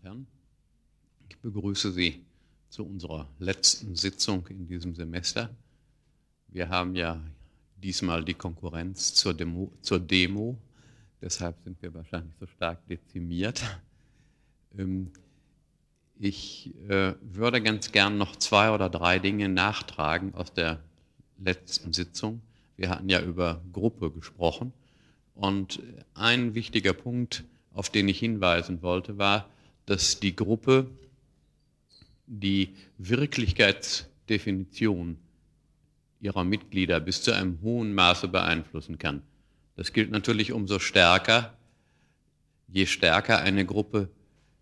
und Herren, ich begrüße Sie zu unserer letzten Sitzung in diesem Semester. Wir haben ja diesmal die Konkurrenz zur Demo, zur Demo deshalb sind wir wahrscheinlich so stark dezimiert. Ähm, ich äh, würde ganz gern noch zwei oder drei Dinge nachtragen aus der letzten Sitzung. Wir hatten ja über Gruppe gesprochen und ein wichtiger Punkt, auf den ich hinweisen wollte, war, dass die Gruppe die Wirklichkeitsdefinition ihrer Mitglieder bis zu einem hohen Maße beeinflussen kann. Das gilt natürlich umso stärker, je stärker eine Gruppe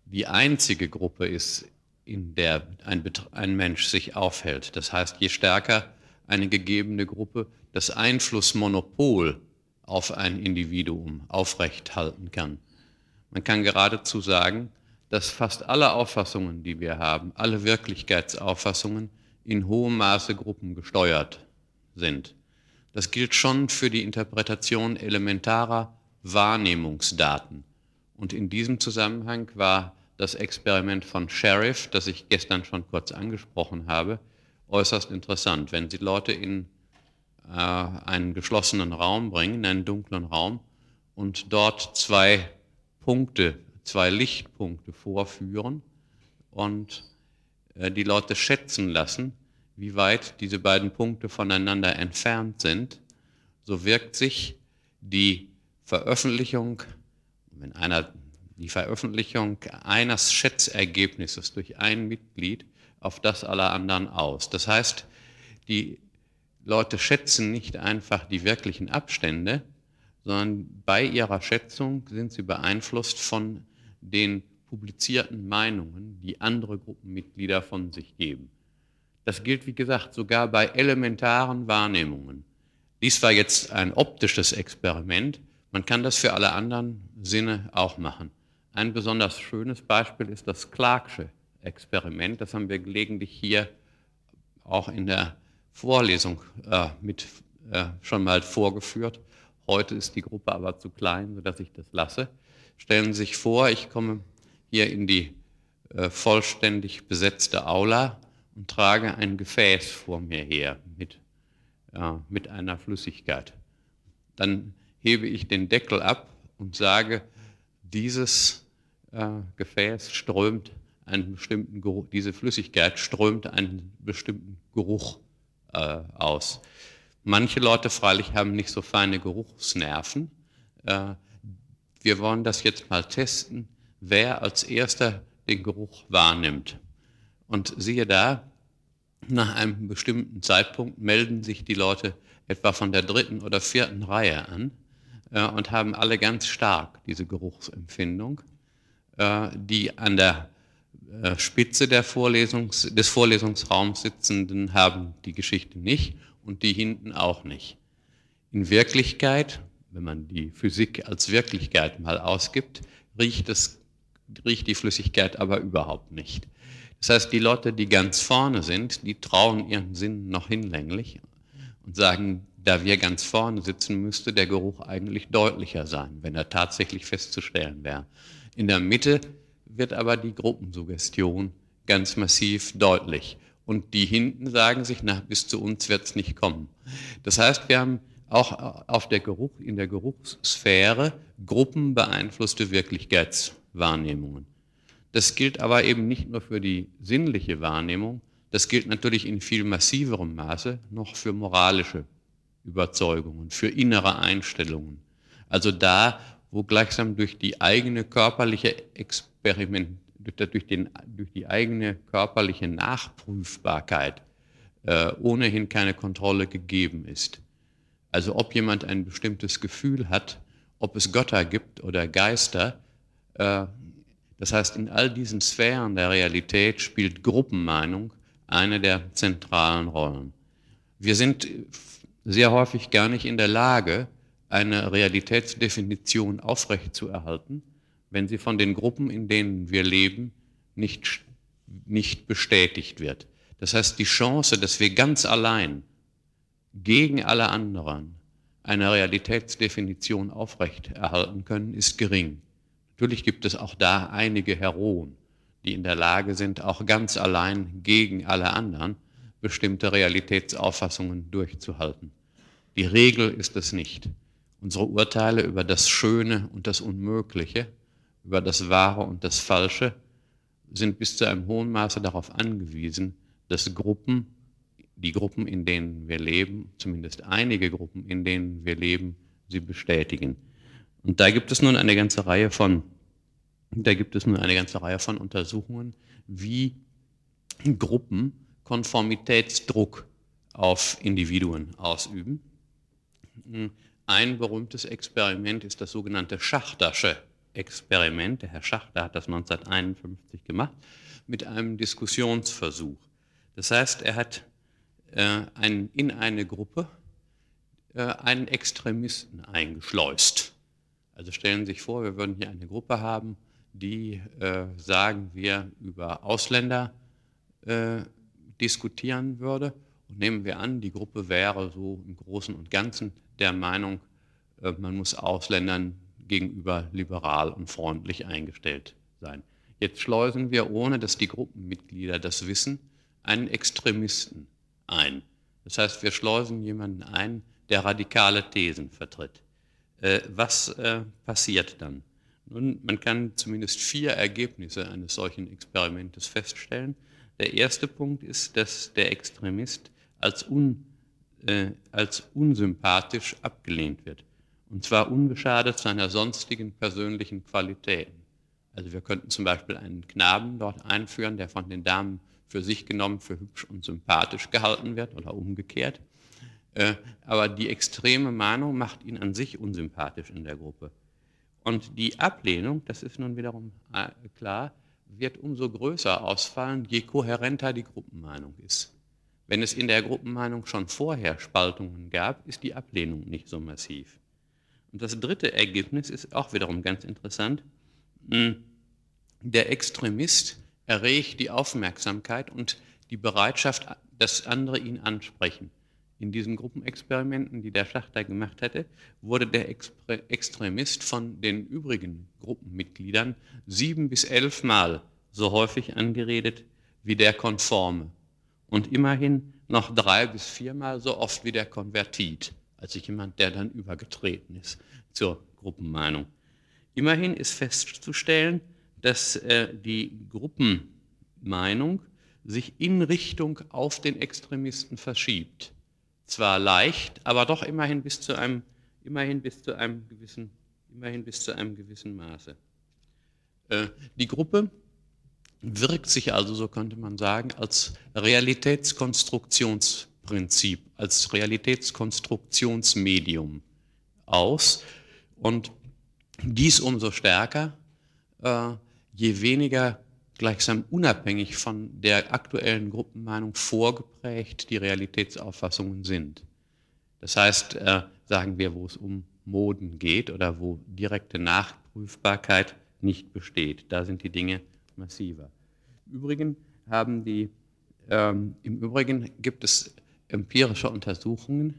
die einzige Gruppe ist, in der ein, ein Mensch sich aufhält. Das heißt, je stärker eine gegebene Gruppe das Einflussmonopol auf ein Individuum aufrechthalten kann. Man kann geradezu sagen, dass fast alle Auffassungen, die wir haben, alle Wirklichkeitsauffassungen in hohem Maße gruppengesteuert sind. Das gilt schon für die Interpretation elementarer Wahrnehmungsdaten. Und in diesem Zusammenhang war das Experiment von Sheriff, das ich gestern schon kurz angesprochen habe, äußerst interessant. Wenn Sie Leute in äh, einen geschlossenen Raum bringen, in einen dunklen Raum, und dort zwei Punkte, zwei Lichtpunkte vorführen und äh, die Leute schätzen lassen, wie weit diese beiden Punkte voneinander entfernt sind, so wirkt sich die Veröffentlichung, wenn einer die Veröffentlichung eines Schätzergebnisses durch ein Mitglied auf das aller anderen aus. Das heißt, die Leute schätzen nicht einfach die wirklichen Abstände, sondern bei ihrer Schätzung sind sie beeinflusst von den publizierten Meinungen, die andere Gruppenmitglieder von sich geben. Das gilt, wie gesagt, sogar bei elementaren Wahrnehmungen. Dies war jetzt ein optisches Experiment. Man kann das für alle anderen Sinne auch machen. Ein besonders schönes Beispiel ist das Clarksche Experiment. Das haben wir gelegentlich hier auch in der Vorlesung äh, mit äh, schon mal vorgeführt. Heute ist die Gruppe aber zu klein, sodass ich das lasse. Stellen Sie sich vor, ich komme hier in die äh, vollständig besetzte Aula und trage ein Gefäß vor mir her mit, äh, mit einer Flüssigkeit. Dann hebe ich den Deckel ab und sage, dieses äh, Gefäß strömt einen bestimmten Geruch, diese Flüssigkeit strömt einen bestimmten Geruch äh, aus. Manche Leute freilich haben nicht so feine Geruchsnerven. Wir wollen das jetzt mal testen, wer als erster den Geruch wahrnimmt. Und siehe da, nach einem bestimmten Zeitpunkt melden sich die Leute etwa von der dritten oder vierten Reihe an äh, und haben alle ganz stark diese Geruchsempfindung. Äh, die an der äh, Spitze Vorlesungs-, des Vorlesungsraums sitzenden haben die Geschichte nicht und die hinten auch nicht. In Wirklichkeit, wenn man die Physik als Wirklichkeit mal ausgibt, riecht, es, riecht die Flüssigkeit aber überhaupt nicht. Das heißt, die Leute, die ganz vorne sind, die trauen ihren Sinnen noch hinlänglich und sagen, da wir ganz vorne sitzen, müsste der Geruch eigentlich deutlicher sein, wenn er tatsächlich festzustellen wäre. In der Mitte wird aber die Gruppensuggestion ganz massiv deutlich. Und die hinten sagen sich, na, bis zu uns wird es nicht kommen. Das heißt, wir haben auch auf der Geruch, in der Geruchssphäre gruppenbeeinflusste Wirklichkeitswahrnehmungen. Das gilt aber eben nicht nur für die sinnliche Wahrnehmung, das gilt natürlich in viel massiverem Maße noch für moralische Überzeugungen, für innere Einstellungen. Also da, wo gleichsam durch die eigene körperliche Experiment, durch, den, durch die eigene körperliche Nachprüfbarkeit äh, ohnehin keine Kontrolle gegeben ist. Also ob jemand ein bestimmtes Gefühl hat, ob es Götter gibt oder Geister, äh, das heißt, in all diesen Sphären der Realität spielt Gruppenmeinung eine der zentralen Rollen. Wir sind sehr häufig gar nicht in der Lage, eine Realitätsdefinition aufrechtzuerhalten, wenn sie von den Gruppen, in denen wir leben, nicht, nicht bestätigt wird. Das heißt, die Chance, dass wir ganz allein gegen alle anderen eine Realitätsdefinition aufrechterhalten können, ist gering. Natürlich gibt es auch da einige Heroen, die in der Lage sind, auch ganz allein gegen alle anderen bestimmte Realitätsauffassungen durchzuhalten. Die Regel ist es nicht. Unsere Urteile über das Schöne und das Unmögliche, über das Wahre und das Falsche sind bis zu einem hohen Maße darauf angewiesen, dass Gruppen, die Gruppen, in denen wir leben, zumindest einige Gruppen, in denen wir leben, sie bestätigen. Und da gibt es nun eine ganze Reihe von, da gibt es nun eine ganze Reihe von Untersuchungen, wie Gruppen Konformitätsdruck auf Individuen ausüben. Ein berühmtes Experiment ist das sogenannte Schachtersche Experiment. Der Herr Schachter hat das 1951 gemacht mit einem Diskussionsversuch. Das heißt, er hat äh, ein, in eine Gruppe äh, einen Extremisten eingeschleust. Also stellen Sie sich vor, wir würden hier eine Gruppe haben, die, äh, sagen wir, über Ausländer äh, diskutieren würde. Und nehmen wir an, die Gruppe wäre so im Großen und Ganzen der Meinung, äh, man muss Ausländern gegenüber liberal und freundlich eingestellt sein. Jetzt schleusen wir, ohne dass die Gruppenmitglieder das wissen, einen Extremisten ein. Das heißt, wir schleusen jemanden ein, der radikale Thesen vertritt. Äh, was äh, passiert dann? Nun, man kann zumindest vier Ergebnisse eines solchen Experimentes feststellen. Der erste Punkt ist, dass der Extremist als, un, äh, als unsympathisch abgelehnt wird. Und zwar unbeschadet seiner sonstigen persönlichen Qualitäten. Also wir könnten zum Beispiel einen Knaben dort einführen, der von den Damen für sich genommen für hübsch und sympathisch gehalten wird oder umgekehrt. Äh, aber die extreme Mahnung macht ihn an sich unsympathisch in der Gruppe. Und die Ablehnung, das ist nun wiederum äh, klar, wird umso größer ausfallen, je kohärenter die Gruppenmeinung ist. Wenn es in der Gruppenmeinung schon vorher Spaltungen gab, ist die Ablehnung nicht so massiv. Und das dritte Ergebnis ist auch wiederum ganz interessant. Hm, der Extremist erregt die Aufmerksamkeit und die Bereitschaft, dass andere ihn ansprechen. In diesen Gruppenexperimenten, die der Schachter gemacht hatte, wurde der Extremist von den übrigen Gruppenmitgliedern sieben bis elf Mal so häufig angeredet wie der Konforme und immerhin noch drei bis viermal so oft wie der Konvertit, also jemand, der dann übergetreten ist zur Gruppenmeinung. Immerhin ist festzustellen, dass äh, die Gruppenmeinung sich in Richtung auf den Extremisten verschiebt zwar leicht, aber doch immerhin bis zu einem, immerhin bis zu einem, gewissen, immerhin bis zu einem gewissen Maße. Äh, die Gruppe wirkt sich also, so könnte man sagen, als Realitätskonstruktionsprinzip, als Realitätskonstruktionsmedium aus und dies umso stärker, äh, je weniger gleichsam unabhängig von der aktuellen Gruppenmeinung vorgeprägt die Realitätsauffassungen sind. Das heißt, äh, sagen wir, wo es um Moden geht oder wo direkte Nachprüfbarkeit nicht besteht, da sind die Dinge massiver. Im Übrigen haben die, ähm, im Übrigen gibt es empirische Untersuchungen,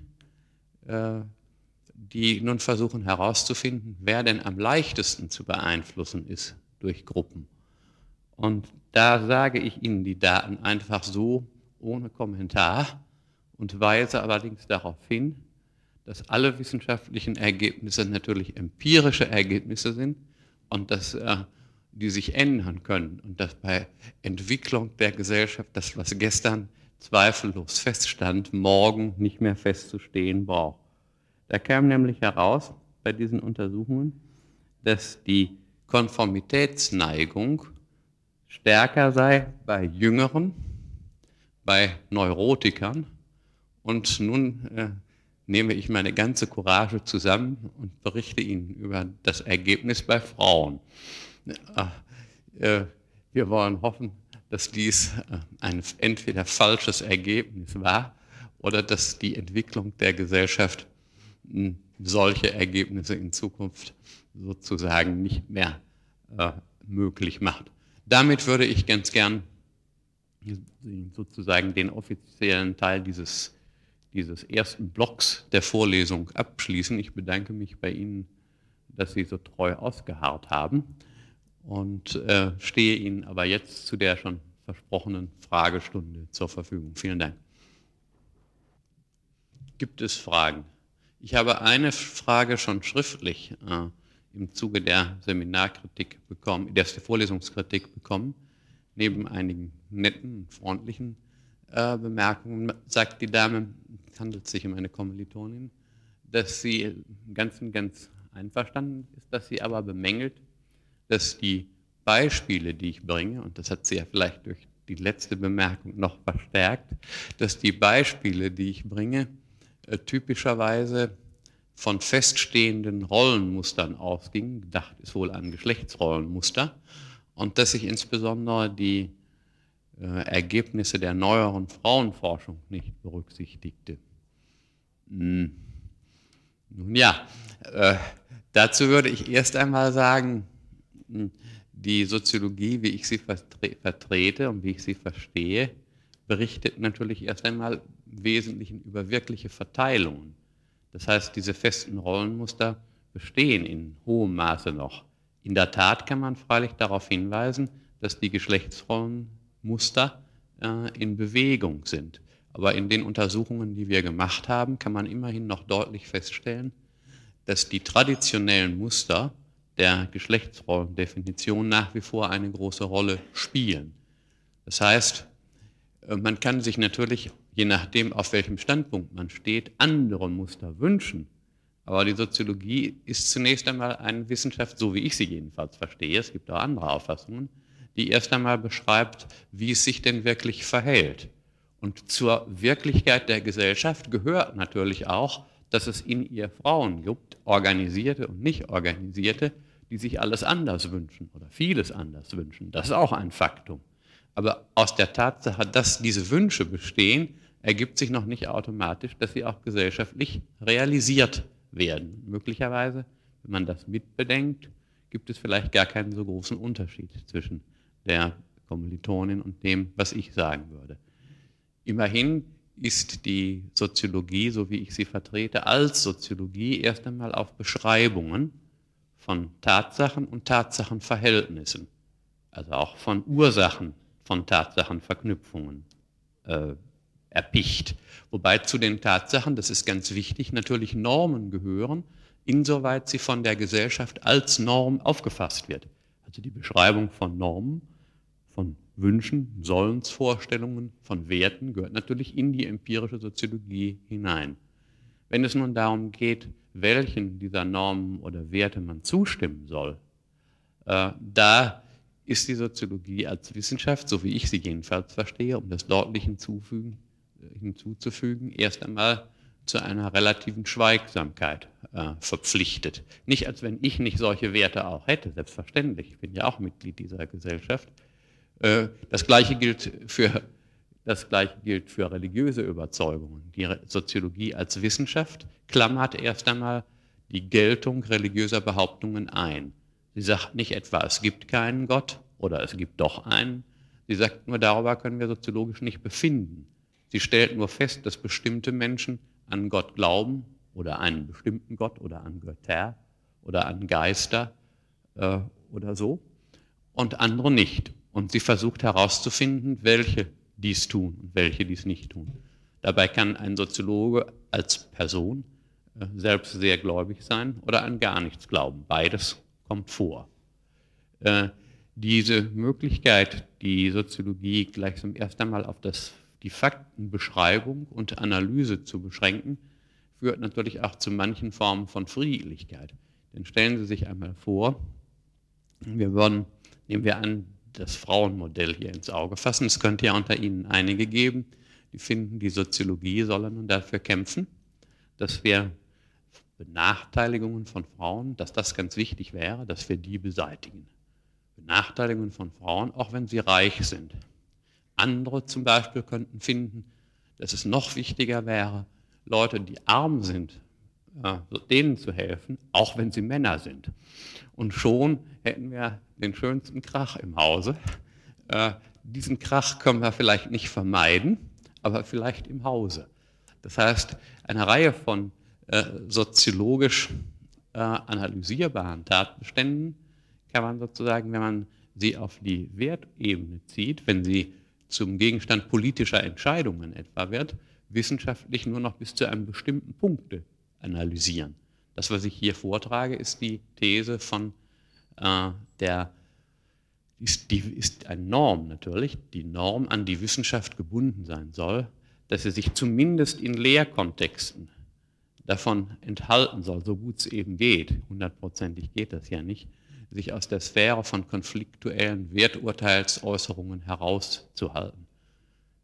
äh, die nun versuchen herauszufinden, wer denn am leichtesten zu beeinflussen ist durch Gruppen. Und da sage ich Ihnen die Daten einfach so, ohne Kommentar und weise allerdings darauf hin, dass alle wissenschaftlichen Ergebnisse natürlich empirische Ergebnisse sind und dass äh, die sich ändern können und dass bei Entwicklung der Gesellschaft das, was gestern zweifellos feststand, morgen nicht mehr festzustehen braucht. Da kam nämlich heraus bei diesen Untersuchungen, dass die Konformitätsneigung stärker sei bei Jüngeren, bei Neurotikern. Und nun äh, nehme ich meine ganze Courage zusammen und berichte Ihnen über das Ergebnis bei Frauen. Äh, äh, wir wollen hoffen, dass dies äh, ein entweder falsches Ergebnis war oder dass die Entwicklung der Gesellschaft hm, solche Ergebnisse in Zukunft sozusagen nicht mehr äh, möglich macht. Damit würde ich ganz gern sozusagen den offiziellen Teil dieses, dieses ersten Blocks der Vorlesung abschließen. Ich bedanke mich bei Ihnen, dass Sie so treu ausgeharrt haben und äh, stehe Ihnen aber jetzt zu der schon versprochenen Fragestunde zur Verfügung. Vielen Dank. Gibt es Fragen? Ich habe eine Frage schon schriftlich äh, im Zuge der Seminarkritik bekommen, der Vorlesungskritik bekommen. Neben einigen netten, freundlichen äh, Bemerkungen sagt die Dame, es handelt sich um eine Kommilitonin, dass sie im Ganzen ganz einverstanden ist, dass sie aber bemängelt, dass die Beispiele, die ich bringe, und das hat sie ja vielleicht durch die letzte Bemerkung noch verstärkt, dass die Beispiele, die ich bringe, äh, typischerweise von feststehenden Rollenmustern ausgingen, gedacht ist wohl an Geschlechtsrollenmuster, und dass ich insbesondere die äh, Ergebnisse der neueren Frauenforschung nicht berücksichtigte. Hm. Nun ja, äh, dazu würde ich erst einmal sagen, hm, die Soziologie, wie ich sie vertrete und wie ich sie verstehe, berichtet natürlich erst einmal im Wesentlichen über wirkliche Verteilungen. Das heißt, diese festen Rollenmuster bestehen in hohem Maße noch. In der Tat kann man freilich darauf hinweisen, dass die Geschlechtsrollenmuster äh, in Bewegung sind. Aber in den Untersuchungen, die wir gemacht haben, kann man immerhin noch deutlich feststellen, dass die traditionellen Muster der Geschlechtsrollendefinition nach wie vor eine große Rolle spielen. Das heißt, äh, man kann sich natürlich, je nachdem, auf welchem Standpunkt man steht, andere Muster wünschen. Aber die Soziologie ist zunächst einmal eine Wissenschaft, so wie ich sie jedenfalls verstehe, es gibt auch andere Auffassungen, die erst einmal beschreibt, wie es sich denn wirklich verhält. Und zur Wirklichkeit der Gesellschaft gehört natürlich auch, dass es in ihr Frauen gibt, organisierte und nicht organisierte, die sich alles anders wünschen oder vieles anders wünschen. Das ist auch ein Faktum. Aber aus der Tatsache, dass diese Wünsche bestehen, ergibt sich noch nicht automatisch, dass sie auch gesellschaftlich realisiert werden. Möglicherweise, wenn man das mitbedenkt, gibt es vielleicht gar keinen so großen Unterschied zwischen der Kommilitonin und dem, was ich sagen würde. Immerhin ist die Soziologie, so wie ich sie vertrete, als Soziologie erst einmal auf Beschreibungen von Tatsachen und Tatsachenverhältnissen, also auch von Ursachen von Tatsachenverknüpfungen äh, erpicht. Wobei zu den Tatsachen, das ist ganz wichtig, natürlich Normen gehören, insoweit sie von der Gesellschaft als Norm aufgefasst wird. Also die Beschreibung von Normen, von Wünschen, Sollensvorstellungen, von Werten gehört natürlich in die empirische Soziologie hinein. Wenn es nun darum geht, welchen dieser Normen oder Werte man zustimmen soll, äh, da ist die Soziologie als Wissenschaft, so wie ich sie jedenfalls verstehe, um das deutlich hinzufügen, hinzuzufügen, erst einmal zu einer relativen Schweigsamkeit äh, verpflichtet. Nicht als wenn ich nicht solche Werte auch hätte, selbstverständlich, ich bin ja auch Mitglied dieser Gesellschaft. Äh, das Gleiche gilt für das gleiche gilt für religiöse Überzeugungen. Die Soziologie als Wissenschaft klammert erst einmal die Geltung religiöser Behauptungen ein. Sie sagt nicht etwa, es gibt keinen Gott oder es gibt doch einen. Sie sagt nur, darüber können wir soziologisch nicht befinden. Sie stellt nur fest, dass bestimmte Menschen an Gott glauben oder einen bestimmten Gott oder an Götter oder an Geister äh, oder so und andere nicht. Und sie versucht herauszufinden, welche dies tun und welche dies nicht tun. Dabei kann ein Soziologe als Person äh, selbst sehr gläubig sein oder an gar nichts glauben. Beides kommt vor. Äh, diese Möglichkeit, die Soziologie gleichsam erst einmal auf das, die Faktenbeschreibung und Analyse zu beschränken, führt natürlich auch zu manchen Formen von Friedlichkeit. Denn stellen Sie sich einmal vor, wir würden, nehmen wir an, das Frauenmodell hier ins Auge fassen. Es könnte ja unter Ihnen einige geben, die finden, die Soziologie solle nun dafür kämpfen, dass wir Benachteiligungen von Frauen, dass das ganz wichtig wäre, dass wir die beseitigen. Benachteiligungen von Frauen, auch wenn sie reich sind. Andere zum Beispiel könnten finden, dass es noch wichtiger wäre, Leute, die arm sind, denen zu helfen, auch wenn sie Männer sind. Und schon hätten wir den schönsten Krach im Hause. Äh, diesen Krach können wir vielleicht nicht vermeiden, aber vielleicht im Hause. Das heißt, eine Reihe von äh, soziologisch äh, analysierbaren Tatbeständen kann man sozusagen, wenn man sie auf die Wertebene zieht, wenn sie zum Gegenstand politischer Entscheidungen etwa wird, wissenschaftlich nur noch bis zu einem bestimmten Punkt analysieren. Das, was ich hier vortrage, ist die These von äh, der, ist, die ist eine Norm natürlich, die Norm, an die Wissenschaft gebunden sein soll, dass sie sich zumindest in Lehrkontexten davon enthalten soll, so gut es eben geht, hundertprozentig geht das ja nicht, sich aus der Sphäre von konfliktuellen Werturteilsäußerungen herauszuhalten.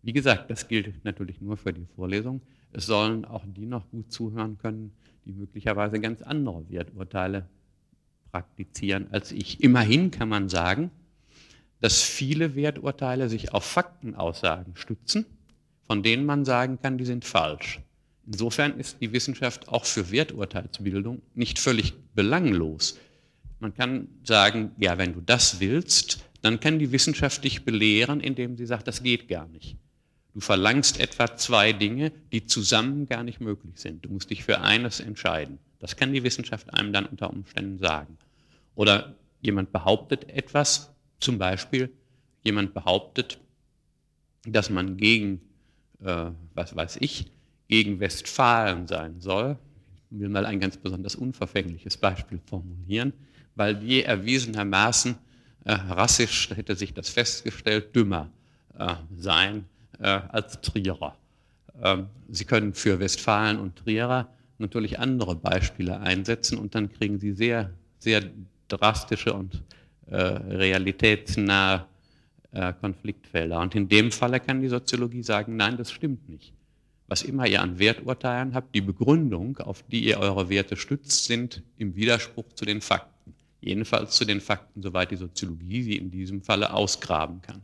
Wie gesagt, das gilt natürlich nur für die Vorlesung. Es sollen auch die noch gut zuhören können, die möglicherweise ganz andere Werturteile praktizieren als ich. Immerhin kann man sagen, dass viele Werturteile sich auf Faktenaussagen stützen, von denen man sagen kann, die sind falsch. Insofern ist die Wissenschaft auch für Werturteilsbildung nicht völlig belanglos. Man kann sagen, ja, wenn du das willst, dann kann die Wissenschaft dich belehren, indem sie sagt, das geht gar nicht. Du verlangst etwa zwei Dinge, die zusammen gar nicht möglich sind. Du musst dich für eines entscheiden. Das kann die Wissenschaft einem dann unter Umständen sagen. Oder jemand behauptet etwas, zum Beispiel jemand behauptet, dass man gegen, äh, was weiß ich, gegen Westfalen sein soll. Ich will mal ein ganz besonders unverfängliches Beispiel formulieren weil die erwiesenermaßen äh, rassisch, hätte sich das festgestellt, dümmer äh, sein äh, als Trierer. Ähm, Sie können für Westfalen und Trierer natürlich andere Beispiele einsetzen und dann kriegen Sie sehr, sehr drastische und äh, realitätsnahe äh, Konfliktfelder. Und in dem Falle kann die Soziologie sagen, nein, das stimmt nicht. Was immer ihr an Werturteilen habt, die Begründung, auf die ihr eure Werte stützt, sind im Widerspruch zu den Fakten jedenfalls zu den Fakten, soweit die Soziologie sie in diesem Falle ausgraben kann.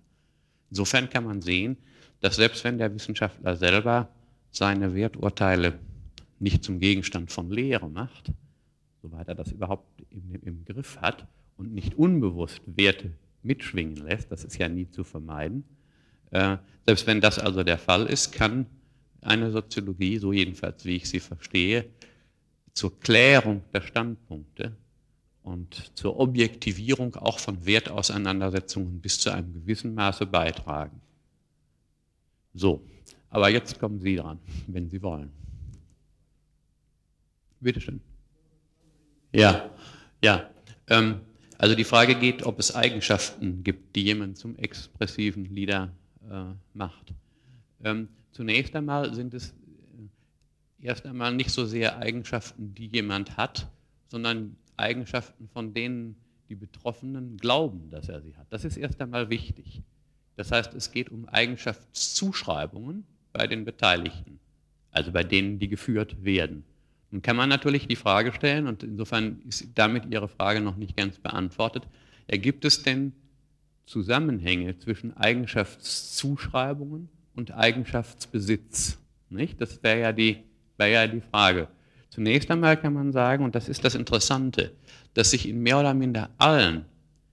Insofern kann man sehen, dass selbst wenn der Wissenschaftler selber seine Werturteile nicht zum Gegenstand von Lehre macht, soweit er das überhaupt im, im Griff hat und nicht unbewusst Werte mitschwingen lässt, das ist ja nie zu vermeiden, äh, selbst wenn das also der Fall ist, kann eine Soziologie, so jedenfalls wie ich sie verstehe, zur Klärung der Standpunkte und zur Objektivierung auch von Wertauseinandersetzungen bis zu einem gewissen Maße beitragen. So, aber jetzt kommen Sie dran, wenn Sie wollen. Bitte schön. Ja, ja. Ähm, also die Frage geht, ob es Eigenschaften gibt, die jemand zum expressiven Leader äh, macht. Ähm, zunächst einmal sind es äh, erst einmal nicht so sehr Eigenschaften, die jemand hat, sondern Eigenschaften, von denen die Betroffenen glauben, dass er sie hat. Das ist erst einmal wichtig. Das heißt, es geht um Eigenschaftszuschreibungen bei den Beteiligten, also bei denen, die geführt werden. Nun kann man natürlich die Frage stellen, und insofern ist damit Ihre Frage noch nicht ganz beantwortet, ergibt es denn Zusammenhänge zwischen Eigenschaftszuschreibungen und Eigenschaftsbesitz? Nicht? Das wäre ja, wär ja die Frage. Zunächst einmal kann man sagen, und das ist das Interessante, dass sich in mehr oder minder allen,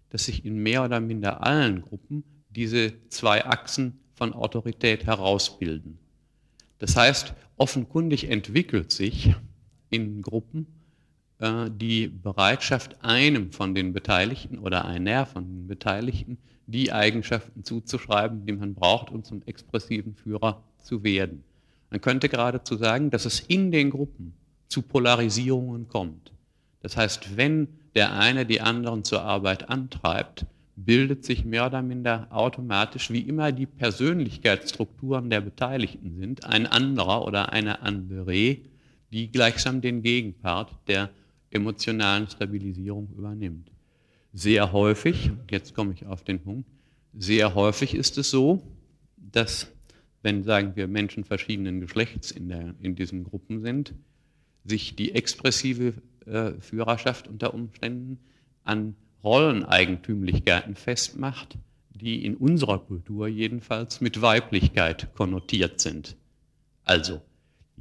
dass sich in mehr oder minder allen Gruppen diese zwei Achsen von Autorität herausbilden. Das heißt, offenkundig entwickelt sich in Gruppen äh, die Bereitschaft, einem von den Beteiligten oder einer von den Beteiligten die Eigenschaften zuzuschreiben, die man braucht, um zum expressiven Führer zu werden. Man könnte geradezu sagen, dass es in den Gruppen zu Polarisierungen kommt. Das heißt, wenn der eine die anderen zur Arbeit antreibt, bildet sich mehr oder minder automatisch, wie immer die Persönlichkeitsstrukturen der Beteiligten sind, ein anderer oder eine andere, die gleichsam den Gegenpart der emotionalen Stabilisierung übernimmt. Sehr häufig, jetzt komme ich auf den Punkt, sehr häufig ist es so, dass, wenn, sagen wir, Menschen verschiedenen Geschlechts in, der, in diesen Gruppen sind, sich die expressive äh, Führerschaft unter Umständen an Rolleneigentümlichkeiten festmacht, die in unserer Kultur jedenfalls mit Weiblichkeit konnotiert sind. Also,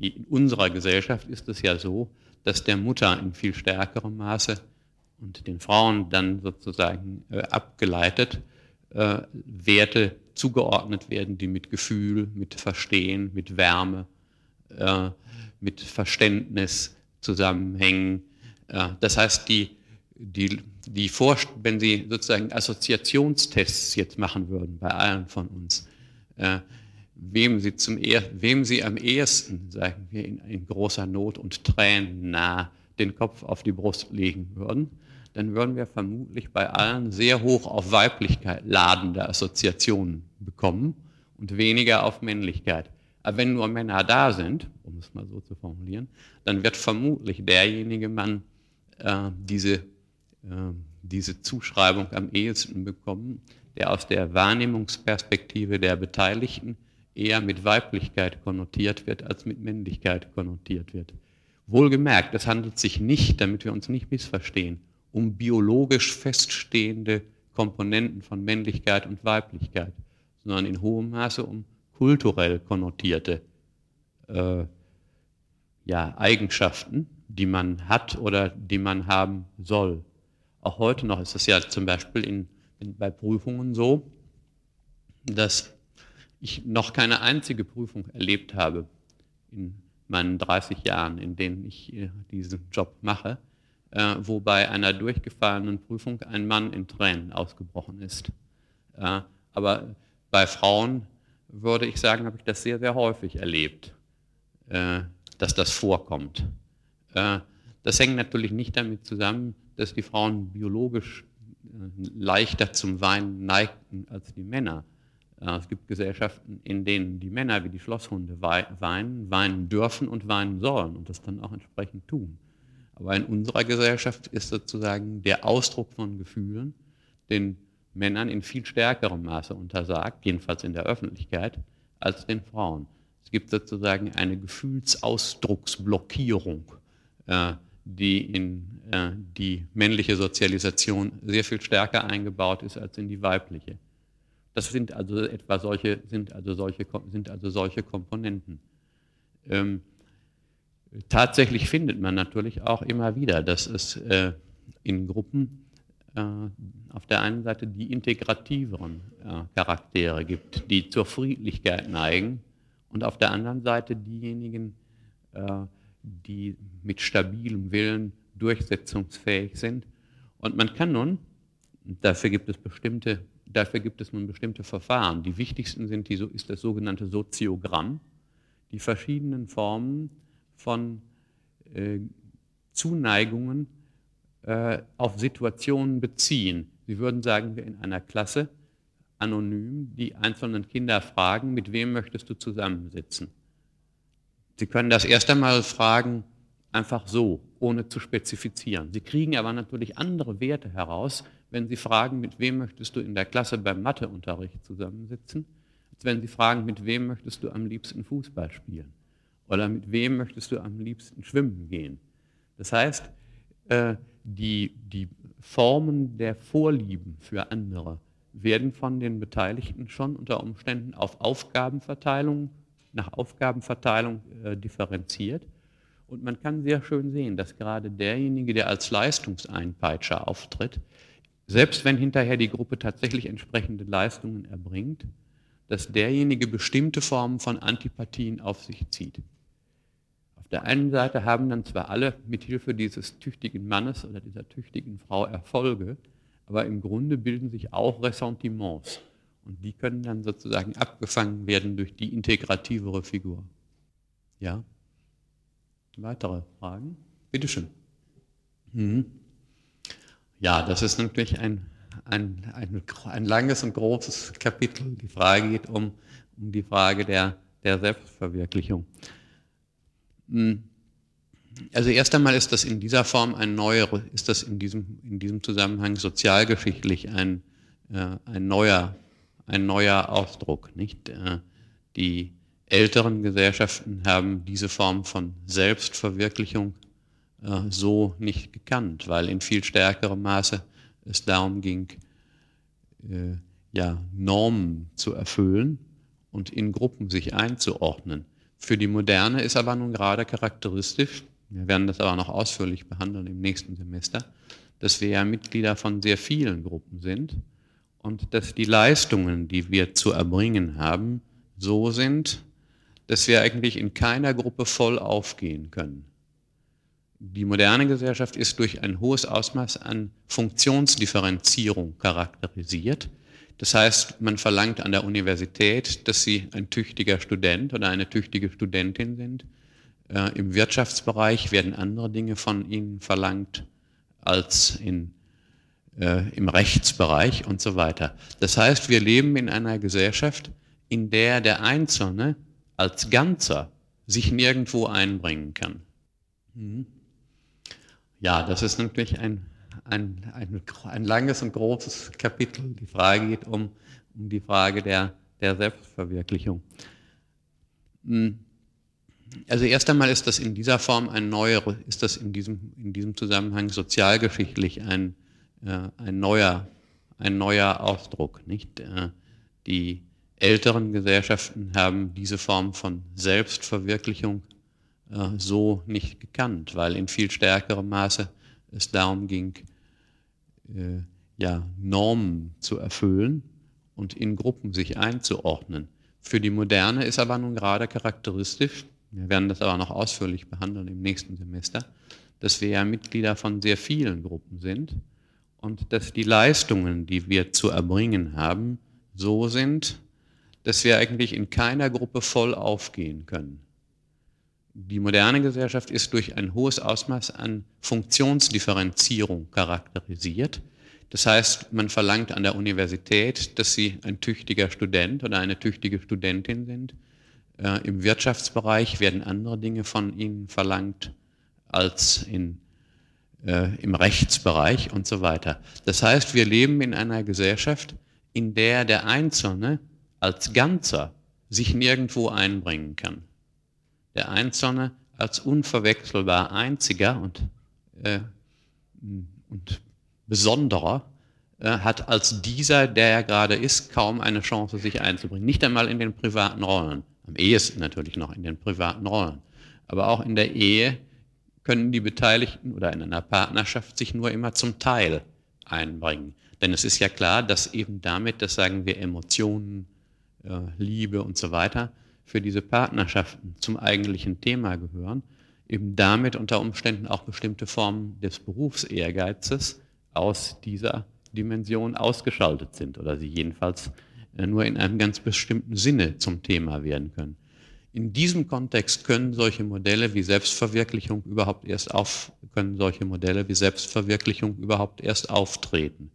in unserer Gesellschaft ist es ja so, dass der Mutter in viel stärkerem Maße und den Frauen dann sozusagen äh, abgeleitet äh, Werte zugeordnet werden, die mit Gefühl, mit Verstehen, mit Wärme, äh, mit Verständnis zusammenhängen. Das heißt, die die, die Vorst wenn Sie sozusagen Assoziationstests jetzt machen würden bei allen von uns, äh, wem, Sie zum wem Sie am ehesten, sagen wir, in, in großer Not und Tränen nah den Kopf auf die Brust legen würden, dann würden wir vermutlich bei allen sehr hoch auf Weiblichkeit ladende Assoziationen bekommen und weniger auf Männlichkeit. Aber wenn nur Männer da sind, um es mal so zu formulieren, dann wird vermutlich derjenige Mann äh, diese, äh, diese Zuschreibung am ehesten bekommen, der aus der Wahrnehmungsperspektive der Beteiligten eher mit Weiblichkeit konnotiert wird, als mit Männlichkeit konnotiert wird. Wohlgemerkt, es handelt sich nicht, damit wir uns nicht missverstehen, um biologisch feststehende Komponenten von Männlichkeit und Weiblichkeit, sondern in hohem Maße um kulturell konnotierte äh, ja, Eigenschaften, die man hat oder die man haben soll. Auch heute noch ist es ja zum Beispiel in, in, bei Prüfungen so, dass ich noch keine einzige Prüfung erlebt habe in meinen 30 Jahren, in denen ich äh, diesen Job mache, äh, wo bei einer durchgefallenen Prüfung ein Mann in Tränen ausgebrochen ist. Äh, aber bei Frauen würde ich sagen, habe ich das sehr, sehr häufig erlebt, äh, dass das vorkommt. Äh, das hängt natürlich nicht damit zusammen, dass die Frauen biologisch äh, leichter zum Weinen neigten als die Männer. Äh, es gibt Gesellschaften, in denen die Männer wie die Schlosshunde weinen, weinen dürfen und weinen sollen und das dann auch entsprechend tun. Aber in unserer Gesellschaft ist sozusagen der Ausdruck von Gefühlen den Männern in viel stärkerem Maße untersagt, jedenfalls in der Öffentlichkeit, als den Frauen. Es gibt sozusagen eine Gefühlsausdrucksblockierung, äh, die in äh, die männliche Sozialisation sehr viel stärker eingebaut ist als in die weibliche. Das sind also etwa solche, sind also solche, sind also solche Komponenten. Ähm, tatsächlich findet man natürlich auch immer wieder, dass es äh, in Gruppen auf der einen Seite die integrativeren äh, Charaktere gibt, die zur Friedlichkeit neigen, und auf der anderen Seite diejenigen, äh, die mit stabilem Willen durchsetzungsfähig sind. Und man kann nun, dafür gibt es bestimmte, dafür gibt es nun bestimmte Verfahren. Die wichtigsten sind die, ist das sogenannte Soziogramm, die verschiedenen Formen von äh, Zuneigungen äh, auf Situationen beziehen. Sie würden sagen, wir in einer Klasse anonym die einzelnen Kinder fragen, mit wem möchtest du zusammensitzen? Sie können das erst einmal fragen, einfach so, ohne zu spezifizieren. Sie kriegen aber natürlich andere Werte heraus, wenn Sie fragen, mit wem möchtest du in der Klasse beim Matheunterricht zusammensitzen, als wenn Sie fragen, mit wem möchtest du am liebsten Fußball spielen oder mit wem möchtest du am liebsten schwimmen gehen. Das heißt, äh, die, die Formen der Vorlieben für andere werden von den Beteiligten schon unter Umständen auf Aufgabenverteilung, nach Aufgabenverteilung äh, differenziert. Und man kann sehr schön sehen, dass gerade derjenige, der als Leistungseinpeitscher auftritt, selbst wenn hinterher die Gruppe tatsächlich entsprechende Leistungen erbringt, dass derjenige bestimmte Formen von Antipathien auf sich zieht. Auf der einen Seite haben dann zwar alle mit Hilfe dieses tüchtigen Mannes oder dieser tüchtigen Frau Erfolge, aber im Grunde bilden sich auch Ressentiments. Und die können dann sozusagen abgefangen werden durch die integrativere Figur. Ja? Weitere Fragen? Bitte schön. Mhm. Ja, das ist natürlich ein, ein, ein, ein, langes und großes Kapitel. Die Frage geht um, um die Frage der, der Selbstverwirklichung. Mhm. Also erst einmal ist das in dieser Form ein neuer, ist das in diesem, in diesem Zusammenhang sozialgeschichtlich ein, äh, ein, neuer, ein neuer Ausdruck. Nicht? Äh, die älteren Gesellschaften haben diese Form von Selbstverwirklichung äh, so nicht gekannt, weil in viel stärkerem Maße es darum ging, äh, ja, Normen zu erfüllen und in Gruppen sich einzuordnen. Für die Moderne ist aber nun gerade charakteristisch, wir werden das aber noch ausführlich behandeln im nächsten Semester, dass wir ja Mitglieder von sehr vielen Gruppen sind und dass die Leistungen, die wir zu erbringen haben, so sind, dass wir eigentlich in keiner Gruppe voll aufgehen können. Die moderne Gesellschaft ist durch ein hohes Ausmaß an Funktionsdifferenzierung charakterisiert. Das heißt, man verlangt an der Universität, dass sie ein tüchtiger Student oder eine tüchtige Studentin sind. Äh, Im Wirtschaftsbereich werden andere Dinge von ihnen verlangt als in, äh, im Rechtsbereich und so weiter. Das heißt, wir leben in einer Gesellschaft, in der der Einzelne als Ganzer sich nirgendwo einbringen kann. Mhm. Ja, das ist natürlich ein, ein, ein, ein, langes und großes Kapitel. Die Frage geht um, um die Frage der, der Selbstverwirklichung. Mhm. Also erst einmal ist das in dieser Form ein neuer, ist das in diesem, in diesem Zusammenhang sozialgeschichtlich ein, äh, ein, neuer, ein neuer Ausdruck. Nicht? Äh, die älteren Gesellschaften haben diese Form von Selbstverwirklichung äh, so nicht gekannt, weil in viel stärkerem Maße es darum ging, äh, ja, Normen zu erfüllen und in Gruppen sich einzuordnen. Für die Moderne ist aber nun gerade charakteristisch, wir werden das aber noch ausführlich behandeln im nächsten Semester, dass wir ja Mitglieder von sehr vielen Gruppen sind und dass die Leistungen, die wir zu erbringen haben, so sind, dass wir eigentlich in keiner Gruppe voll aufgehen können. Die moderne Gesellschaft ist durch ein hohes Ausmaß an Funktionsdifferenzierung charakterisiert. Das heißt, man verlangt an der Universität, dass sie ein tüchtiger Student oder eine tüchtige Studentin sind. Äh, Im Wirtschaftsbereich werden andere Dinge von ihnen verlangt als in, äh, im Rechtsbereich und so weiter. Das heißt, wir leben in einer Gesellschaft, in der der Einzelne als Ganzer sich nirgendwo einbringen kann. Der Einzelne als unverwechselbar einziger und, äh, und besonderer äh, hat als dieser, der er gerade ist, kaum eine Chance, sich einzubringen. Nicht einmal in den privaten Rollen. Am ehesten natürlich noch in den privaten Rollen. Aber auch in der Ehe können die Beteiligten oder in einer Partnerschaft sich nur immer zum Teil einbringen. Denn es ist ja klar, dass eben damit, das sagen wir, Emotionen, äh, Liebe und so weiter für diese Partnerschaften zum eigentlichen Thema gehören, eben damit unter Umständen auch bestimmte Formen des Berufsehrgeizes aus dieser Dimension ausgeschaltet sind oder sie jedenfalls äh, nur in einem ganz bestimmten Sinne zum Thema werden können. In diesem Kontext können solche Modelle wie Selbstverwirklichung überhaupt erst auf, können solche Modelle wie Selbstverwirklichung überhaupt erst auftreten.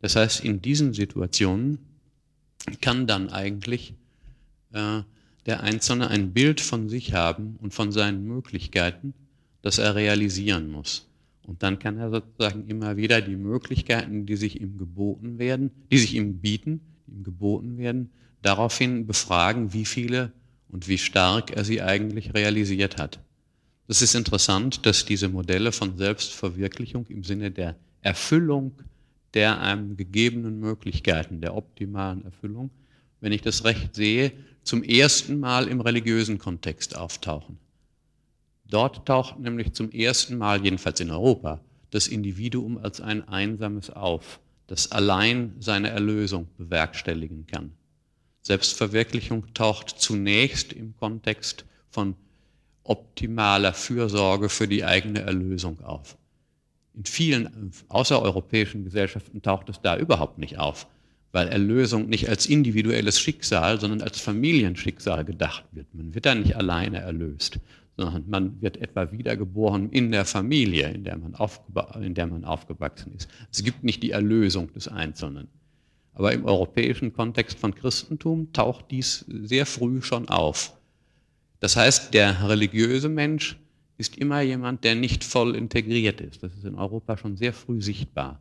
Das heißt, in diesen Situationen kann dann eigentlich äh, der Einzelne ein Bild von sich haben und von seinen Möglichkeiten, das er realisieren muss. Und dann kann er sozusagen immer wieder die Möglichkeiten, die sich ihm geboten werden, die sich ihm bieten, die ihm geboten werden, daraufhin befragen, wie viele und wie stark er sie eigentlich realisiert hat. Das ist interessant, dass diese Modelle von Selbstverwirklichung im Sinne der Erfüllung der einem gegebenen Möglichkeiten, der optimalen Erfüllung, wenn ich das recht sehe, zum ersten Mal im religiösen Kontext auftauchen. Dort taucht nämlich zum ersten Mal, jedenfalls in Europa, das Individuum als ein Einsames auf, das allein seine Erlösung bewerkstelligen kann. Selbstverwirklichung taucht zunächst im Kontext von optimaler Fürsorge für die eigene Erlösung auf. In vielen außereuropäischen Gesellschaften taucht es da überhaupt nicht auf, weil Erlösung nicht als individuelles Schicksal, sondern als Familienschicksal gedacht wird. Man wird da nicht alleine erlöst, sondern man wird etwa wiedergeboren in der Familie, in der man, in der man aufgewachsen ist. Es gibt nicht die Erlösung des Einzelnen. Aber im europäischen Kontext von Christentum taucht dies sehr früh schon auf. Das heißt, der religiöse Mensch ist immer jemand, der nicht voll integriert ist. Das ist in Europa schon sehr früh sichtbar.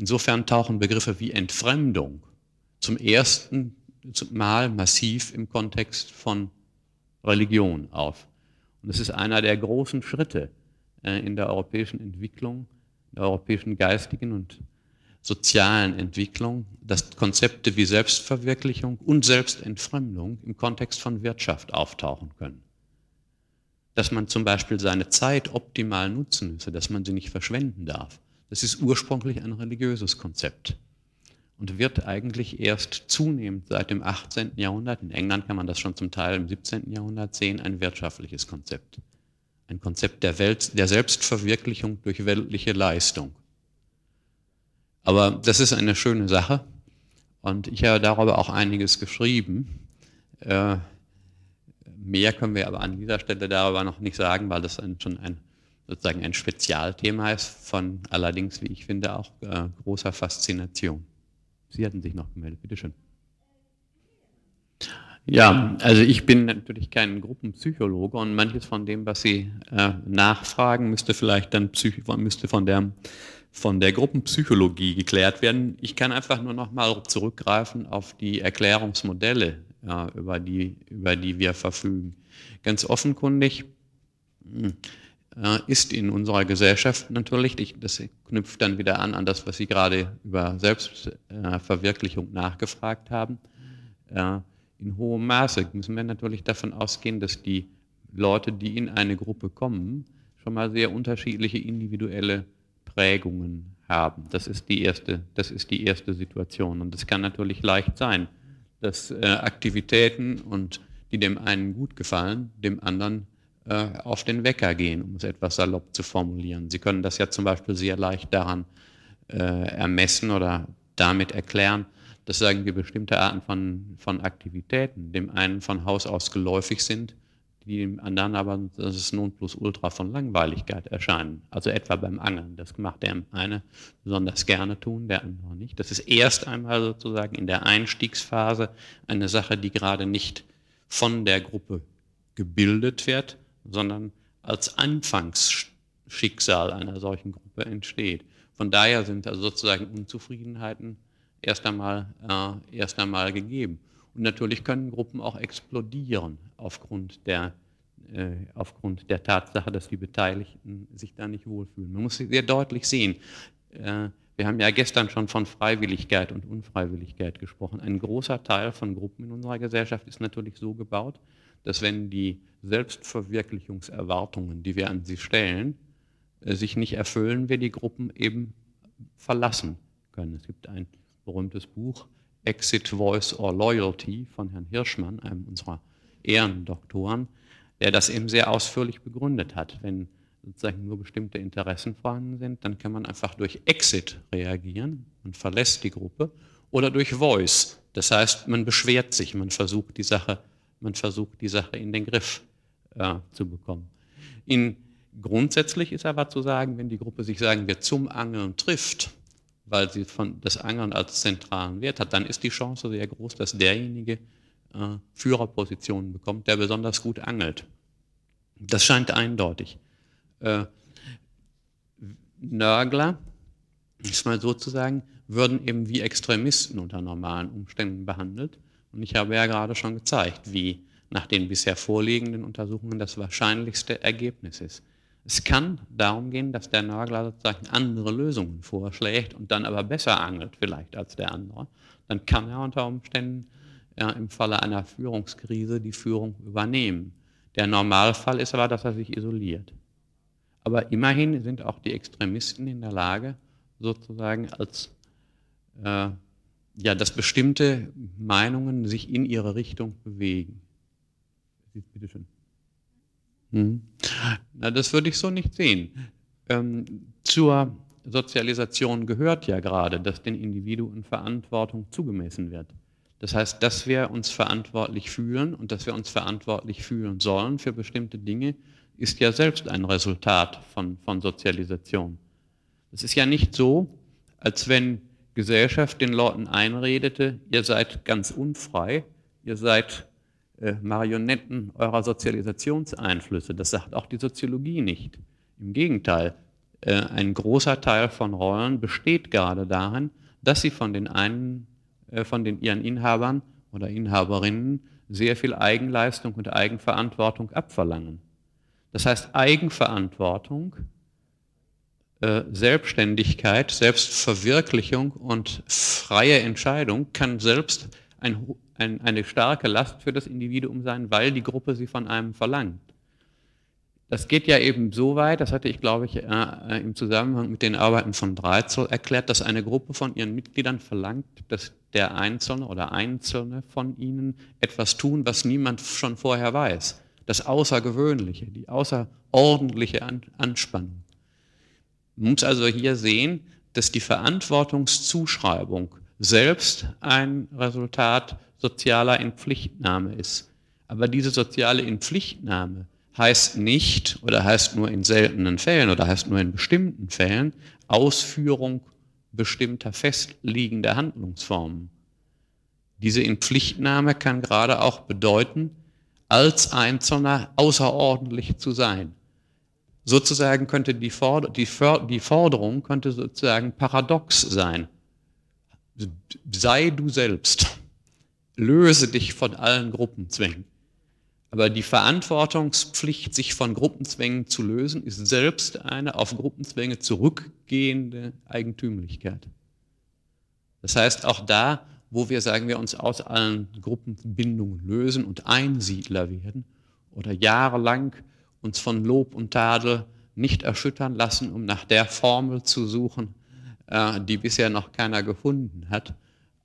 Insofern tauchen Begriffe wie Entfremdung zum ersten Mal massiv im Kontext von Religion auf. Und es ist einer der großen Schritte äh, in der europäischen Entwicklung, der europäischen geistigen und sozialen Entwicklung, dass Konzepte wie Selbstverwirklichung und Selbstentfremdung im Kontext von Wirtschaft auftauchen können dass man zum Beispiel seine Zeit optimal nutzen müsse, dass man sie nicht verschwenden darf. Das ist ursprünglich ein religiöses Konzept und wird eigentlich erst zunehmend seit dem 18. Jahrhundert, in England kann man das schon zum Teil im 17. Jahrhundert sehen, ein wirtschaftliches Konzept. ein Konzept der, Welt, der Selbstverwirklichung durch weltliche Leistung. Aber das ist eine schöne Sache und ich habe darüber auch einiges geschrieben. Äh, mehr können wir aber an dieser Stelle darüber noch nicht sagen, weil das schon ein, sozusagen ein Spezialthema ist von allerdings, wie ich finde, auch äh, großer Faszination. Sie hatten sich noch gemeldet, bitteschön. Ja, also ich bin natürlich kein Gruppenpsychologe und manches von dem, was Sie äh, nachfragen, müsste vielleicht dann Psych müsste von der von der Gruppenpsychologie geklärt werden. Ich kann einfach nur noch mal zurückgreifen auf die Erklärungsmodelle, ja, über, die, über die wir verfügen. Ganz offenkundig hm, ist in unserer Gesellschaft natürlich, das knüpft dann wieder an an das, was Sie gerade über Selbstverwirklichung nachgefragt haben, äh, in hohem Maße müssen wir natürlich davon ausgehen, dass die Leute, die in eine Gruppe kommen, schon mal sehr unterschiedliche individuelle Prägungen haben. Das ist die erste, das ist die erste Situation. Und es kann natürlich leicht sein, dass äh, Aktivitäten und die dem einen gut gefallen, dem anderen äh, auf den Wecker gehen, um es etwas salopp zu formulieren. Sie können das ja zum Beispiel sehr leicht daran äh, ermessen oder damit erklären, dass sagen wir bestimmte Arten von, von Aktivitäten dem einen von Haus aus geläufig sind, die dem anderen aber das ist Nonplusultra von Langweiligkeit erscheinen. Also etwa beim Angeln. Das macht der eine besonders gerne tun, der andere nicht. Das ist erst einmal sozusagen in der Einstiegsphase eine Sache, die gerade nicht von der Gruppe gebildet wird, sondern als Anfangsschicksal einer solchen Gruppe entsteht. Von daher sind also sozusagen Unzufriedenheiten erst einmal, äh, erst einmal gegeben. Und natürlich können Gruppen auch explodieren aufgrund der, äh, aufgrund der Tatsache, dass die Beteiligten sich da nicht wohlfühlen. Man muss sehr deutlich sehen, äh, wir haben ja gestern schon von Freiwilligkeit und Unfreiwilligkeit gesprochen. Ein großer Teil von Gruppen in unserer Gesellschaft ist natürlich so gebaut, dass wenn die Selbstverwirklichungserwartungen, die wir an sie stellen, äh, sich nicht erfüllen, wir die Gruppen eben verlassen können. Es gibt ein berühmtes Buch Exit Voice or Loyalty von Herrn Hirschmann, einem unserer Ehrendoktoren, der das eben sehr ausführlich begründet hat. Wenn sozusagen nur bestimmte Interessen vorhanden sind, dann kann man einfach durch Exit reagieren, man verlässt die Gruppe, oder durch Voice. Das heißt, man beschwert sich, man versucht die Sache, man versucht die Sache in den Griff äh, zu bekommen. In, grundsätzlich ist aber zu sagen, wenn die Gruppe sich, sagen wir, zum Angeln trifft, weil sie von das Angeln als zentralen Wert hat, dann ist die Chance sehr groß, dass derjenige äh, Führerpositionen bekommt, der besonders gut angelt. Das scheint eindeutig. Äh, Nörgler, ist mal sozusagen, würden eben wie Extremisten unter normalen Umständen behandelt. Und ich habe ja gerade schon gezeigt, wie nach den bisher vorliegenden Untersuchungen das wahrscheinlichste Ergebnis ist. Es kann darum gehen, dass der Nörgler sozusagen andere Lösungen vorschlägt und dann aber besser angelt vielleicht als der andere. Dann kann er unter Umständen ja, im Falle einer Führungskrise die Führung übernehmen. Der Normalfall ist aber, dass er sich isoliert. Aber immerhin sind auch die Extremisten in der Lage, sozusagen als äh, ja, dass bestimmte Meinungen sich in ihre Richtung bewegen. Bitte schön. Hm. Na, das würde ich so nicht sehen. Ähm, zur Sozialisation gehört ja gerade, dass den Individuen Verantwortung zugemessen wird. Das heißt, dass wir uns verantwortlich fühlen und dass wir uns verantwortlich fühlen sollen für bestimmte Dinge, ist ja selbst ein Resultat von, von Sozialisation. Es ist ja nicht so, als wenn Gesellschaft den Leuten einredete, ihr seid ganz unfrei, ihr seid äh, Marionetten eurer Sozialisationseinflüsse. Das sagt auch die Soziologie nicht. Im Gegenteil, äh, ein großer Teil von Rollen besteht gerade darin, dass sie von den einen, äh, von den ihren Inhabern oder Inhaberinnen sehr viel Eigenleistung und Eigenverantwortung abverlangen. Das heißt, Eigenverantwortung, Selbstständigkeit, Selbstverwirklichung und freie Entscheidung kann selbst ein ein, eine starke Last für das Individuum sein, weil die Gruppe sie von einem verlangt. Das geht ja eben so weit, das hatte ich, glaube ich, äh, im Zusammenhang mit den Arbeiten von Dreizel erklärt, dass eine Gruppe von ihren Mitgliedern verlangt, dass der Einzelne oder Einzelne von ihnen etwas tun, was niemand schon vorher weiß. das Außergewöhnliche, die außerordentliche Anspannung. Man muss also hier sehen, dass die Verantwortungszuschreibung selbst ein Resultat sozialer Inpflichtnahme ist. Aber diese soziale Inpflichtnahme heißt nicht oder heißt nur in seltenen Fällen oder heißt nur in bestimmten Fällen Ausführung bestimmter festliegender Handlungsformen. Diese Inpflichtnahme kann gerade auch bedeuten, als Einzelner außerordentlich zu sein. Sozusagen könnte die, Forderung könnte sozusagen paradox sein. Sei du selbst. Löse dich von allen Gruppenzwängen. Aber die Verantwortungspflicht, sich von Gruppenzwängen zu lösen, ist selbst eine auf Gruppenzwänge zurückgehende Eigentümlichkeit. Das heißt, auch da, wo wir, sagen wir, uns aus allen Gruppenbindungen lösen und Einsiedler werden oder jahrelang uns von Lob und Tadel nicht erschüttern lassen, um nach der Formel zu suchen, äh, die bisher noch keiner gefunden hat,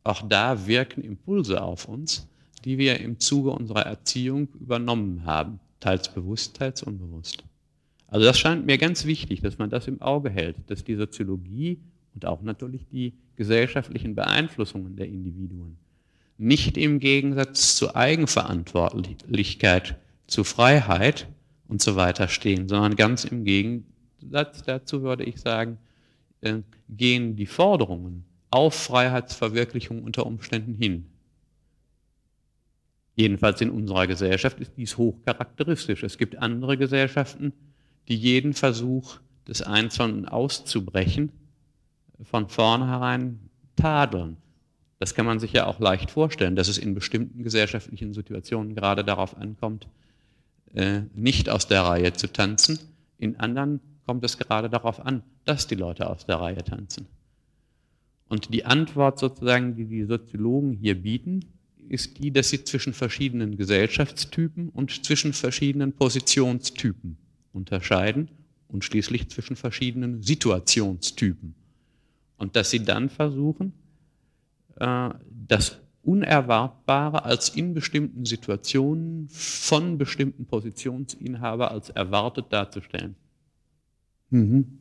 auch da wirken Impulse auf uns, die wir im Zuge unserer Erziehung übernommen haben, teils bewusst, teils unbewusst. Also das scheint mir ganz wichtig, dass man das im Auge hält, dass die Soziologie und auch natürlich die gesellschaftlichen Beeinflussungen der Individuen nicht im Gegensatz zur Eigenverantwortlichkeit, zu Freiheit und so weiter stehen, sondern ganz im Gegensatz dazu würde ich sagen, äh, gehen die Forderungen auf Freiheitsverwirklichung unter Umständen hin. Jedenfalls in unserer Gesellschaft ist dies hochcharakteristisch. Es gibt andere Gesellschaften, die jeden Versuch des Einzelnen auszubrechen von vornherein tadeln. Das kann man sich ja auch leicht vorstellen, dass es in bestimmten gesellschaftlichen Situationen gerade darauf ankommt, äh, nicht aus der Reihe zu tanzen. In anderen kommt es gerade darauf an, dass die Leute aus der Reihe tanzen. Und die Antwort sozusagen, die die Soziologen hier bieten, ist die, dass sie zwischen verschiedenen Gesellschaftstypen und zwischen verschiedenen Positionstypen unterscheiden und schließlich zwischen verschiedenen Situationstypen. Und dass sie dann versuchen, äh, das Unerwartbare als in bestimmten Situationen von bestimmten Positionsinhaber als erwartet darzustellen. Mhm.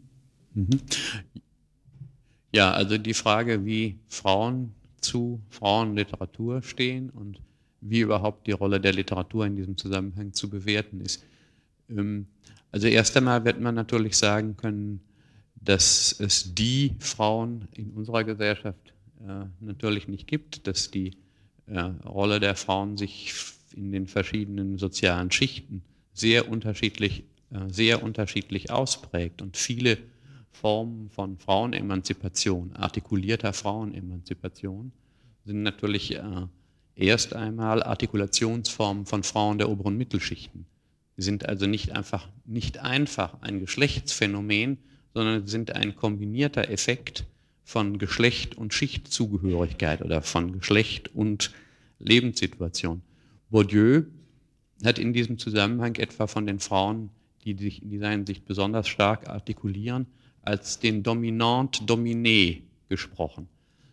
Mhm. Ja, also die Frage, wie Frauen zu Frauenliteratur stehen und wie überhaupt die Rolle der Literatur in diesem Zusammenhang zu bewerten ist. Ähm, also erst einmal wird man natürlich sagen können, dass es die Frauen in unserer Gesellschaft natürlich nicht gibt, dass die äh, Rolle der Frauen sich in den verschiedenen sozialen Schichten sehr unterschiedlich, äh, sehr unterschiedlich ausprägt und viele Formen von Frauenemanzipation, artikulierter Frauenemanzipation, sind natürlich äh, erst einmal Artikulationsformen von Frauen der oberen Mittelschichten. Sie sind also nicht einfach, nicht einfach ein Geschlechtsphänomen, sondern sind ein kombinierter Effekt von Geschlecht und Schichtzugehörigkeit oder von Geschlecht und Lebenssituation. Bourdieu hat in diesem Zusammenhang etwa von den Frauen, die sich in dieser Hinsicht besonders stark artikulieren, als den Dominant-Dominé gesprochen.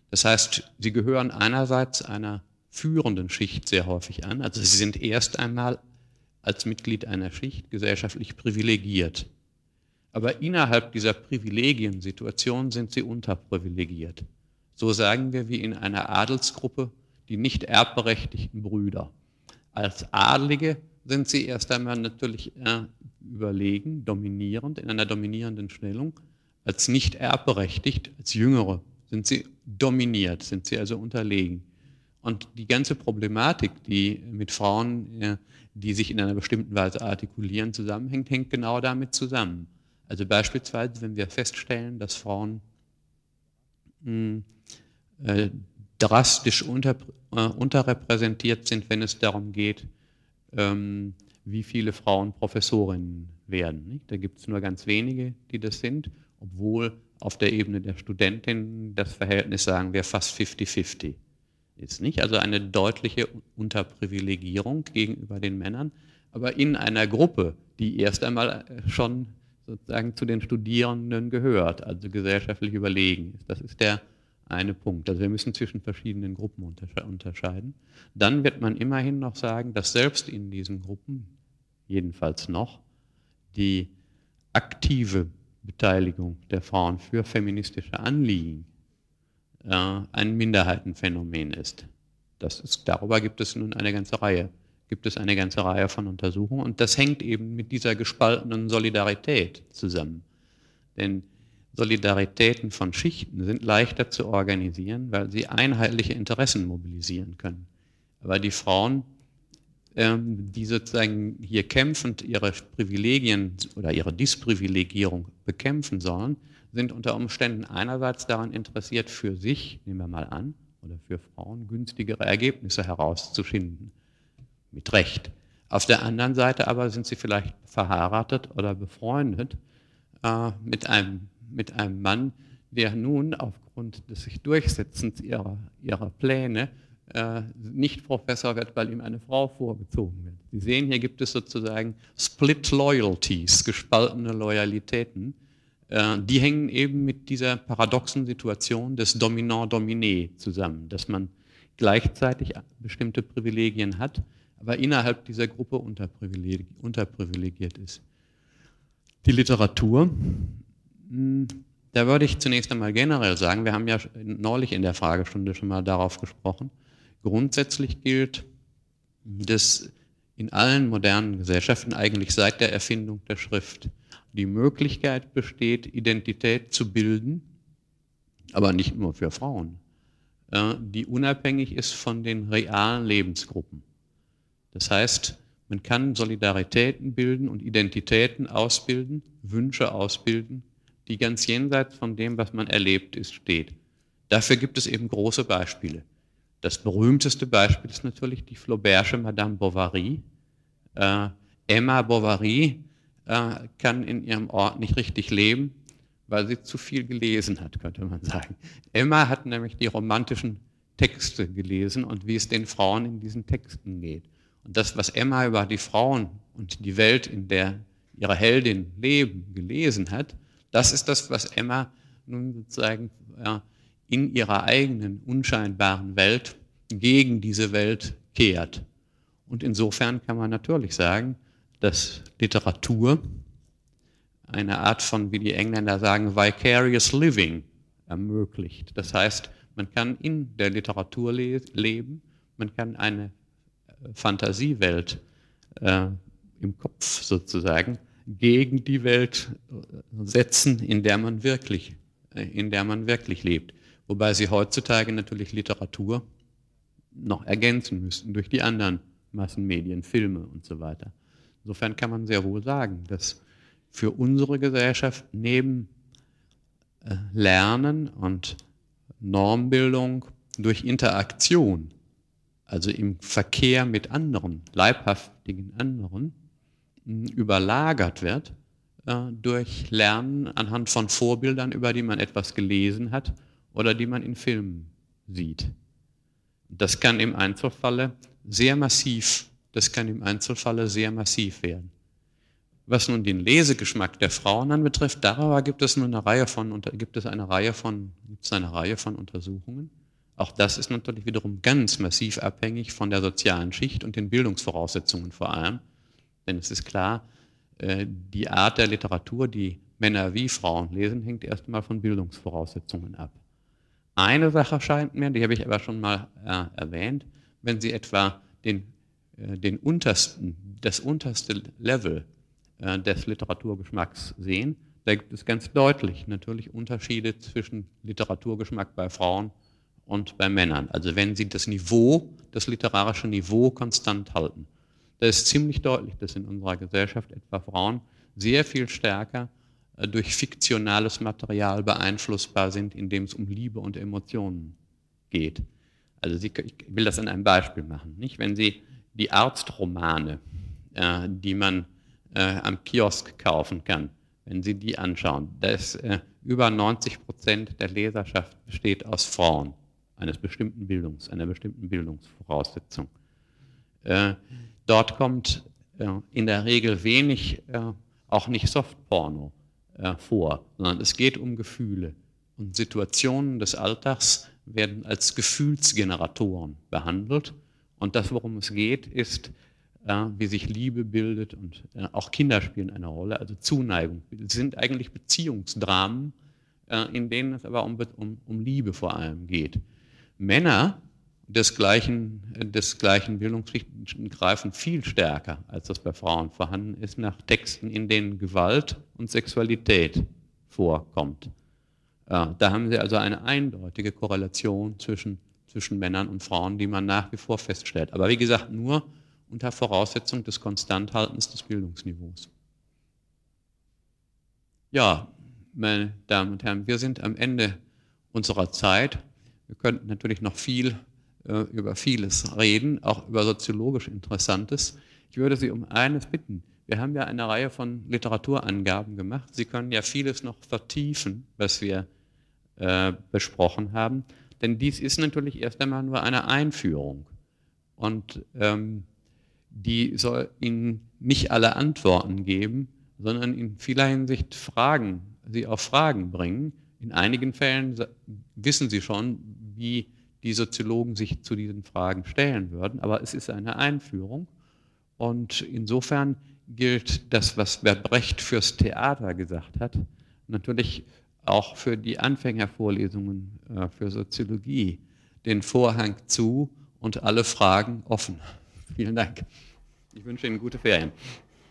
Das heißt, sie gehören einerseits einer führenden Schicht sehr häufig an, also sie sind erst einmal als Mitglied einer Schicht gesellschaftlich privilegiert. Aber innerhalb dieser Privilegiensituation sind sie unterprivilegiert. So sagen wir wie in einer Adelsgruppe die nicht erbberechtigten Brüder. Als Adlige sind sie erst einmal natürlich äh, überlegen, dominierend, in einer dominierenden Stellung als nicht erbberechtigt, als Jüngere sind sie dominiert, sind sie also unterlegen. Und die ganze Problematik, die mit Frauen, die sich in einer bestimmten Weise artikulieren, zusammenhängt, hängt genau damit zusammen. Also beispielsweise, wenn wir feststellen, dass Frauen mh, hm, äh, drastisch unter, äh, unterrepräsentiert sind, wenn es darum geht, ähm, wie viele Frauen Professorinnen werden. Nicht? Da gibt es nur ganz wenige, die das sind obwohl auf der Ebene der Studentin das Verhältnis, sagen wir, fast 50-50 ist. Nicht? Also eine deutliche Unterprivilegierung gegenüber den Männern, aber in einer Gruppe, die erst einmal schon sozusagen zu den Studierenden gehört, also gesellschaftlich überlegen ist. Das ist der eine Punkt. Also wir müssen zwischen verschiedenen Gruppen unterscheiden. Dann wird man immerhin noch sagen, dass selbst in diesen Gruppen jedenfalls noch, die aktive Beteiligung der Frauen für feministische Anliegen äh, ein Minderheitenphänomen ist. Das ist. Darüber gibt es nun eine ganze Reihe, gibt es eine ganze Reihe von Untersuchungen und das hängt eben mit dieser gespaltenen Solidarität zusammen. Denn Solidaritäten von Schichten sind leichter zu organisieren, weil sie einheitliche Interessen mobilisieren können. Aber die Frauen, ähm, die sozusagen hier kämpfend ihre Privilegien oder ihre Disprivilegierung bekämpfen sollen, sind unter Umständen einerseits daran interessiert, für sich, nehmen wir mal an, oder für Frauen günstigere Ergebnisse herauszuschinden. Recht. Auf der anderen Seite aber sind sie vielleicht verheiratet oder befreundet äh, mit, einem, mit einem Mann, der nun aufgrund des sich Durchsetzens ihrer, ihrer Pläne äh, nicht Professor wird, weil ihm eine Frau vorgezogen wird. Sie sehen, hier gibt es sozusagen Split Loyalties, gespaltene Loyalitäten. Äh, die hängen eben mit dieser paradoxen Situation des Dominant-Dominé zusammen, dass man gleichzeitig bestimmte Privilegien hat, aber innerhalb dieser Gruppe unterprivilegiert ist. Die Literatur, hm, da würde ich zunächst einmal generell sagen, wir haben ja neulich in der Fragestunde schon mal darauf gesprochen, grundsätzlich gilt, dass in allen modernen Gesellschaften eigentlich seit der Erfindung der Schrift die Möglichkeit besteht, Identität zu bilden, aber nicht nur für Frauen, äh, die unabhängig ist von den realen Lebensgruppen. Das heißt, man kann Solidaritäten bilden und Identitäten ausbilden, Wünsche ausbilden, die ganz jenseits von dem, was man erlebt ist, steht. Dafür gibt es eben große Beispiele. Das berühmteste Beispiel ist natürlich die Flaubertsche Madame Bovary. Äh, Emma Bovary äh, kann in ihrem Ort nicht richtig leben, weil sie zu viel gelesen hat, könnte man sagen. Emma hat nämlich die romantischen Texte gelesen und wie es den Frauen in diesen Texten geht. Und das, was Emma über die Frauen und die Welt, in der ihre Heldin leben, gelesen hat, das ist das, was Emma nun sozusagen ja, in ihrer eigenen unscheinbaren Welt gegen diese Welt kehrt. Und insofern kann man natürlich sagen, dass Literatur eine Art von, wie die Engländer sagen, vicarious living ermöglicht. Das heißt, man kann in der Literatur le leben, man kann eine Fantasiewelt äh, im Kopf sozusagen gegen die Welt setzen, in der man wirklich, äh, in der man wirklich lebt. Wobei sie heutzutage natürlich Literatur noch ergänzen müssten durch die anderen Massenmedien, Filme und so weiter. Insofern kann man sehr wohl sagen, dass für unsere Gesellschaft neben äh, Lernen und Normbildung durch Interaktion, also im Verkehr mit anderen, leibhaftigen anderen, überlagert wird äh, durch Lernen anhand von Vorbildern, über die man etwas gelesen hat oder die man in Filmen sieht. Das kann im Einzelfalle sehr massiv das kann im Einzelfalle sehr massiv werden. Was nun den Lesegeschmack der Frauen anbetrifft, darüber gibt es nur eine Reihe von, gibt es eine Reihe von, gibt es eine Reihe von Untersuchungen. Auch das ist natürlich wiederum ganz massiv abhängig von der sozialen Schicht und den Bildungsvoraussetzungen vor allem. Denn es ist klar, äh, die Art der Literatur, die Männer wie Frauen lesen, hängt erstmal von Bildungsvoraussetzungen ab. Eine Sache scheint mir, die habe ich aber schon mal äh, erwähnt, wenn Sie etwa den äh, den untersten, das unterste Level äh, des Literaturgeschmacks sehen, da gibt es ganz deutlich natürlich Unterschiede zwischen Literaturgeschmack bei Frauen und bei Männern. Also wenn Sie das Niveau, das literarische Niveau konstant halten, da ist ziemlich deutlich, dass in unserer Gesellschaft etwa Frauen sehr viel stärker äh, durch fiktionales Material beeinflussbar sind, indem es um Liebe und Emotionen geht. Also Sie, ich will das an einem Beispiel machen. Nicht? Wenn Sie die Arztromane, äh, die man äh, am Kiosk kaufen kann, wenn Sie die anschauen. Da ist äh, über 90 Prozent der Leserschaft besteht aus Frauen eines bestimmten Bildungs, einer bestimmten Bildungsvoraussetzung. Äh, dort kommt äh, in der Regel wenig, äh, auch nicht Softporno vor, sondern es geht um Gefühle. Und Situationen des Alltags werden als Gefühlsgeneratoren behandelt und das, worum es geht, ist äh, wie sich Liebe bildet und äh, auch Kinder spielen eine Rolle, also Zuneigung. Es sind eigentlich Beziehungsdramen, äh, in denen es aber um, um, um Liebe vor allem geht. Männer des gleichen, Bildungsschichten greifen viel stärker, als das bei Frauen vorhanden ist, nach Texten, in denen Gewalt und Sexualität vorkommt. Da haben sie also eine eindeutige Korrelation zwischen, zwischen Männern und Frauen, die man nach wie vor feststellt. Aber wie gesagt, nur unter Voraussetzung des Konstanthaltens des Bildungsniveaus. Ja, meine Damen und Herren, wir sind am Ende unserer Zeit. Wir könnten natürlich noch viel äh, über vieles reden, auch über soziologisch Interessantes. Ich würde Sie um eines bitten. Wir haben ja eine Reihe von Literaturangaben gemacht. Sie können ja vieles noch vertiefen, was wir äh, besprochen haben. Denn dies ist natürlich erst einmal nur eine Einführung. Und ähm, die soll Ihnen nicht alle Antworten geben, sondern in vieler Hinsicht Fragen, Sie auf Fragen bringen. In einigen Fällen wissen Sie schon, wie die Soziologen sich zu diesen Fragen stellen würden, aber es ist eine Einführung. Und insofern gilt das, was Bert Brecht fürs Theater gesagt hat, natürlich auch für die Anfängervorlesungen äh, für Soziologie. Den Vorhang zu und alle Fragen offen. Vielen Dank. Ich wünsche Ihnen gute Ferien.